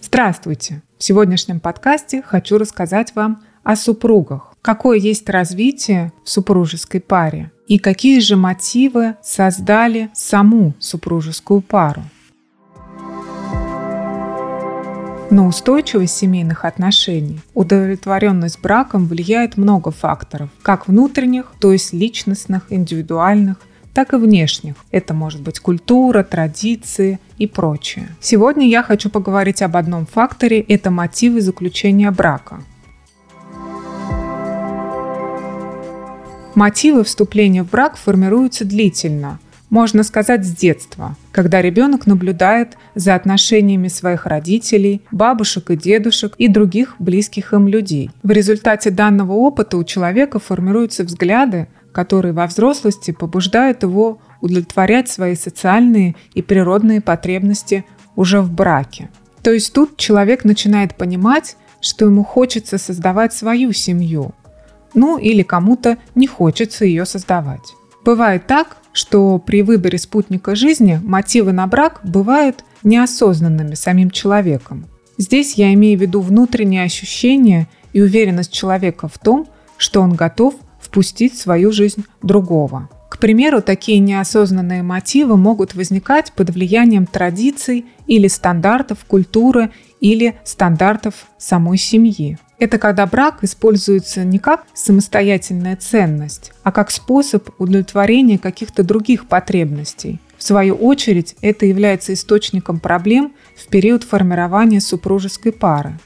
Здравствуйте! В сегодняшнем подкасте хочу рассказать вам о супругах. Какое есть развитие в супружеской паре и какие же мотивы создали саму супружескую пару. На устойчивость семейных отношений, удовлетворенность браком влияет много факторов, как внутренних, то есть личностных, индивидуальных, так и внешних. Это может быть культура, традиции и прочее. Сегодня я хочу поговорить об одном факторе – это мотивы заключения брака. Мотивы вступления в брак формируются длительно, можно сказать, с детства, когда ребенок наблюдает за отношениями своих родителей, бабушек и дедушек и других близких им людей. В результате данного опыта у человека формируются взгляды, которые во взрослости побуждают его удовлетворять свои социальные и природные потребности уже в браке. То есть тут человек начинает понимать, что ему хочется создавать свою семью, ну или кому-то не хочется ее создавать. Бывает так, что при выборе спутника жизни мотивы на брак бывают неосознанными самим человеком. Здесь я имею в виду внутреннее ощущение и уверенность человека в том, что он готов впустить в свою жизнь другого. К примеру, такие неосознанные мотивы могут возникать под влиянием традиций или стандартов культуры или стандартов самой семьи. Это когда брак используется не как самостоятельная ценность, а как способ удовлетворения каких-то других потребностей. В свою очередь, это является источником проблем в период формирования супружеской пары.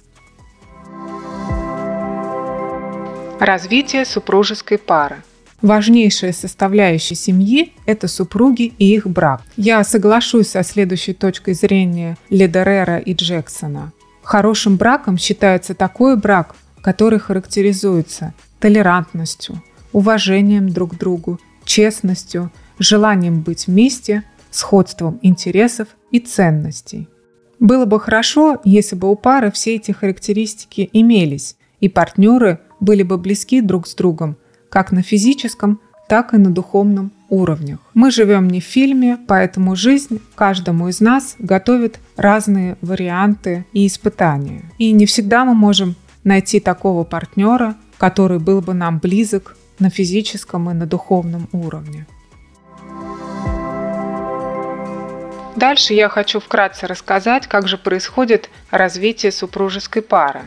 Развитие супружеской пары. Важнейшая составляющая семьи – это супруги и их брак. Я соглашусь со следующей точкой зрения Ледерера и Джексона. Хорошим браком считается такой брак, который характеризуется толерантностью, уважением друг к другу, честностью, желанием быть вместе, сходством интересов и ценностей. Было бы хорошо, если бы у пары все эти характеристики имелись, и партнеры были бы близки друг с другом, как на физическом, так и на духовном уровнях. Мы живем не в фильме, поэтому жизнь каждому из нас готовит разные варианты и испытания. И не всегда мы можем найти такого партнера, который был бы нам близок на физическом и на духовном уровне. Дальше я хочу вкратце рассказать, как же происходит развитие супружеской пары.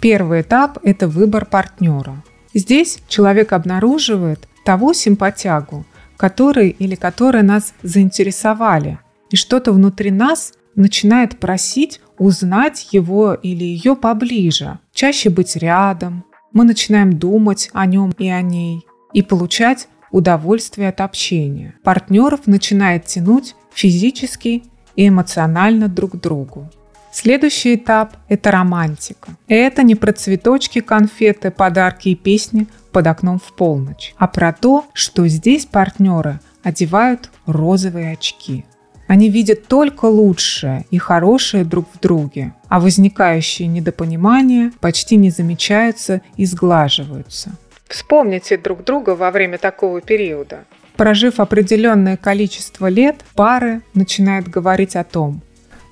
Первый этап – это выбор партнера. Здесь человек обнаруживает того симпатягу, который или которые нас заинтересовали, и что-то внутри нас начинает просить узнать его или ее поближе, чаще быть рядом. Мы начинаем думать о нем и о ней и получать удовольствие от общения. Партнеров начинает тянуть физически и эмоционально друг к другу. Следующий этап – это романтика. Это не про цветочки, конфеты, подарки и песни под окном в полночь, а про то, что здесь партнеры одевают розовые очки. Они видят только лучшее и хорошее друг в друге, а возникающие недопонимания почти не замечаются и сглаживаются. Вспомните друг друга во время такого периода. Прожив определенное количество лет, пары начинают говорить о том,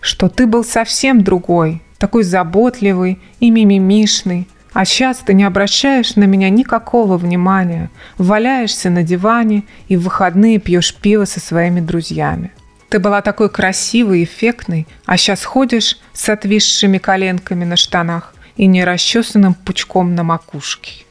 что ты был совсем другой, такой заботливый и мимимишный, а сейчас ты не обращаешь на меня никакого внимания, валяешься на диване и в выходные пьешь пиво со своими друзьями. Ты была такой красивой, эффектной, а сейчас ходишь с отвисшими коленками на штанах и нерасчесанным пучком на макушке.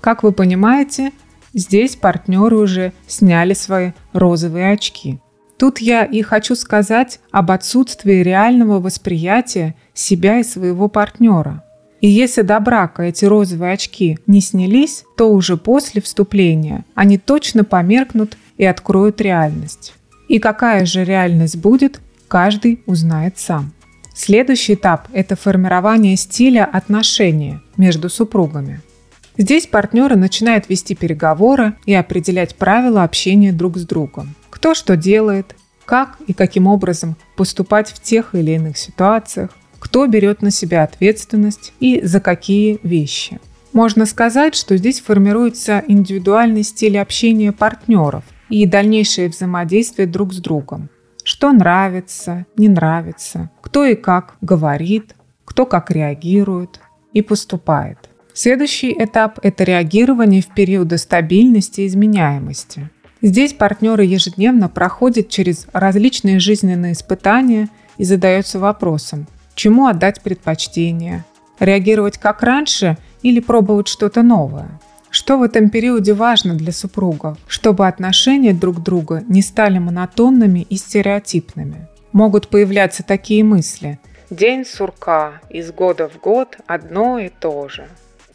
Как вы понимаете, здесь партнеры уже сняли свои розовые очки – Тут я и хочу сказать об отсутствии реального восприятия себя и своего партнера. И если до брака эти розовые очки не снялись, то уже после вступления они точно померкнут и откроют реальность. И какая же реальность будет, каждый узнает сам. Следующий этап – это формирование стиля отношения между супругами. Здесь партнеры начинают вести переговоры и определять правила общения друг с другом кто что делает, как и каким образом поступать в тех или иных ситуациях, кто берет на себя ответственность и за какие вещи. Можно сказать, что здесь формируется индивидуальный стиль общения партнеров и дальнейшее взаимодействие друг с другом. что нравится, не нравится, кто и как говорит, кто как реагирует и поступает. Следующий этап – это реагирование в периоды стабильности и изменяемости. Здесь партнеры ежедневно проходят через различные жизненные испытания и задаются вопросом, чему отдать предпочтение, реагировать как раньше или пробовать что-то новое. Что в этом периоде важно для супругов, чтобы отношения друг друга не стали монотонными и стереотипными? Могут появляться такие мысли. День сурка, из года в год одно и то же.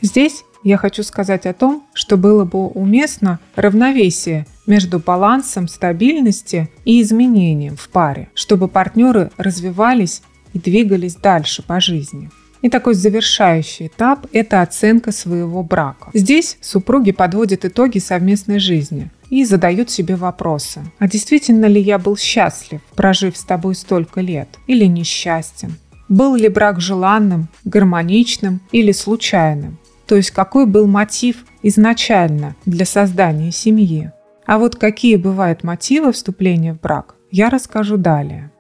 Здесь я хочу сказать о том, что было бы уместно равновесие между балансом стабильности и изменением в паре, чтобы партнеры развивались и двигались дальше по жизни. И такой завершающий этап – это оценка своего брака. Здесь супруги подводят итоги совместной жизни и задают себе вопросы. А действительно ли я был счастлив, прожив с тобой столько лет, или несчастен? Был ли брак желанным, гармоничным или случайным? То есть какой был мотив изначально для создания семьи? А вот какие бывают мотивы вступления в брак, я расскажу далее.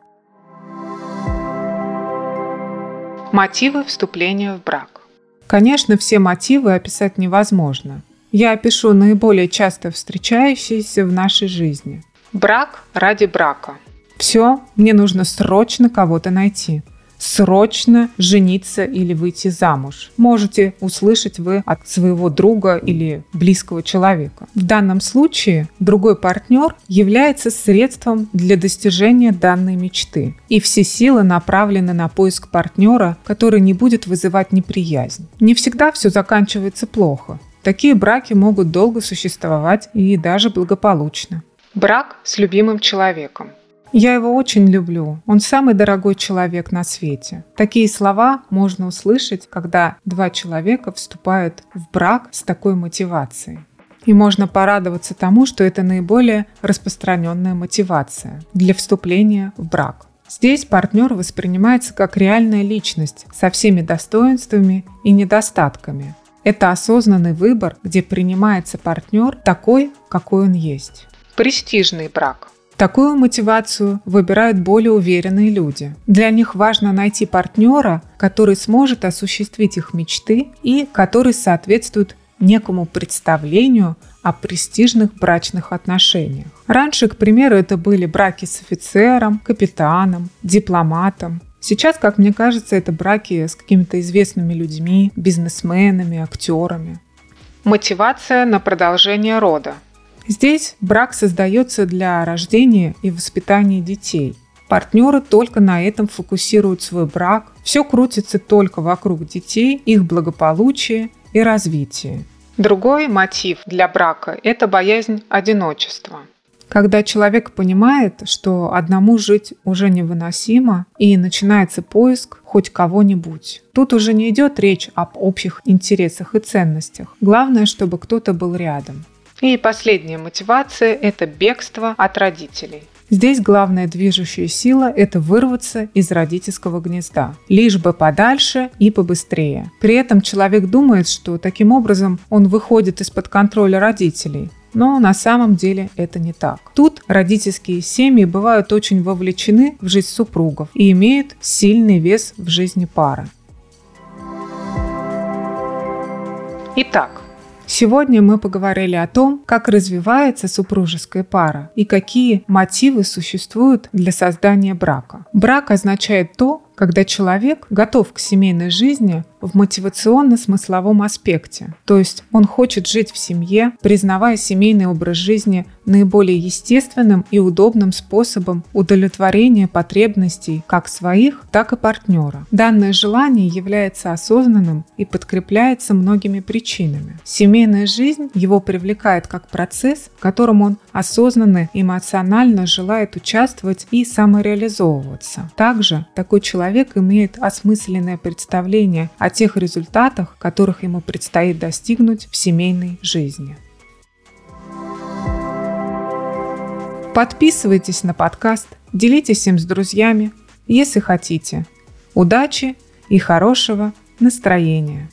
Мотивы вступления в брак. Конечно, все мотивы описать невозможно. Я опишу наиболее часто встречающиеся в нашей жизни. Брак ради брака. Все, мне нужно срочно кого-то найти срочно жениться или выйти замуж. Можете услышать вы от своего друга или близкого человека. В данном случае другой партнер является средством для достижения данной мечты. И все силы направлены на поиск партнера, который не будет вызывать неприязнь. Не всегда все заканчивается плохо. Такие браки могут долго существовать и даже благополучно. Брак с любимым человеком. Я его очень люблю. Он самый дорогой человек на свете. Такие слова можно услышать, когда два человека вступают в брак с такой мотивацией. И можно порадоваться тому, что это наиболее распространенная мотивация для вступления в брак. Здесь партнер воспринимается как реальная личность со всеми достоинствами и недостатками. Это осознанный выбор, где принимается партнер такой, какой он есть. Престижный брак – Такую мотивацию выбирают более уверенные люди. Для них важно найти партнера, который сможет осуществить их мечты и который соответствует некому представлению о престижных брачных отношениях. Раньше, к примеру, это были браки с офицером, капитаном, дипломатом. Сейчас, как мне кажется, это браки с какими-то известными людьми, бизнесменами, актерами. Мотивация на продолжение рода. Здесь брак создается для рождения и воспитания детей. Партнеры только на этом фокусируют свой брак. Все крутится только вокруг детей, их благополучия и развития. Другой мотив для брака – это боязнь одиночества. Когда человек понимает, что одному жить уже невыносимо, и начинается поиск хоть кого-нибудь. Тут уже не идет речь об общих интересах и ценностях. Главное, чтобы кто-то был рядом. И последняя мотивация – это бегство от родителей. Здесь главная движущая сила – это вырваться из родительского гнезда, лишь бы подальше и побыстрее. При этом человек думает, что таким образом он выходит из-под контроля родителей, но на самом деле это не так. Тут родительские семьи бывают очень вовлечены в жизнь супругов и имеют сильный вес в жизни пары. Итак, Сегодня мы поговорили о том, как развивается супружеская пара и какие мотивы существуют для создания брака. Брак означает то, когда человек готов к семейной жизни в мотивационно-смысловом аспекте. То есть он хочет жить в семье, признавая семейный образ жизни наиболее естественным и удобным способом удовлетворения потребностей как своих, так и партнера. Данное желание является осознанным и подкрепляется многими причинами. Семейная жизнь его привлекает как процесс, в котором он осознанно, эмоционально желает участвовать и самореализовываться. Также такой человек имеет осмысленное представление о тех результатах, которых ему предстоит достигнуть в семейной жизни. Подписывайтесь на подкаст, делитесь им с друзьями, если хотите. Удачи и хорошего настроения!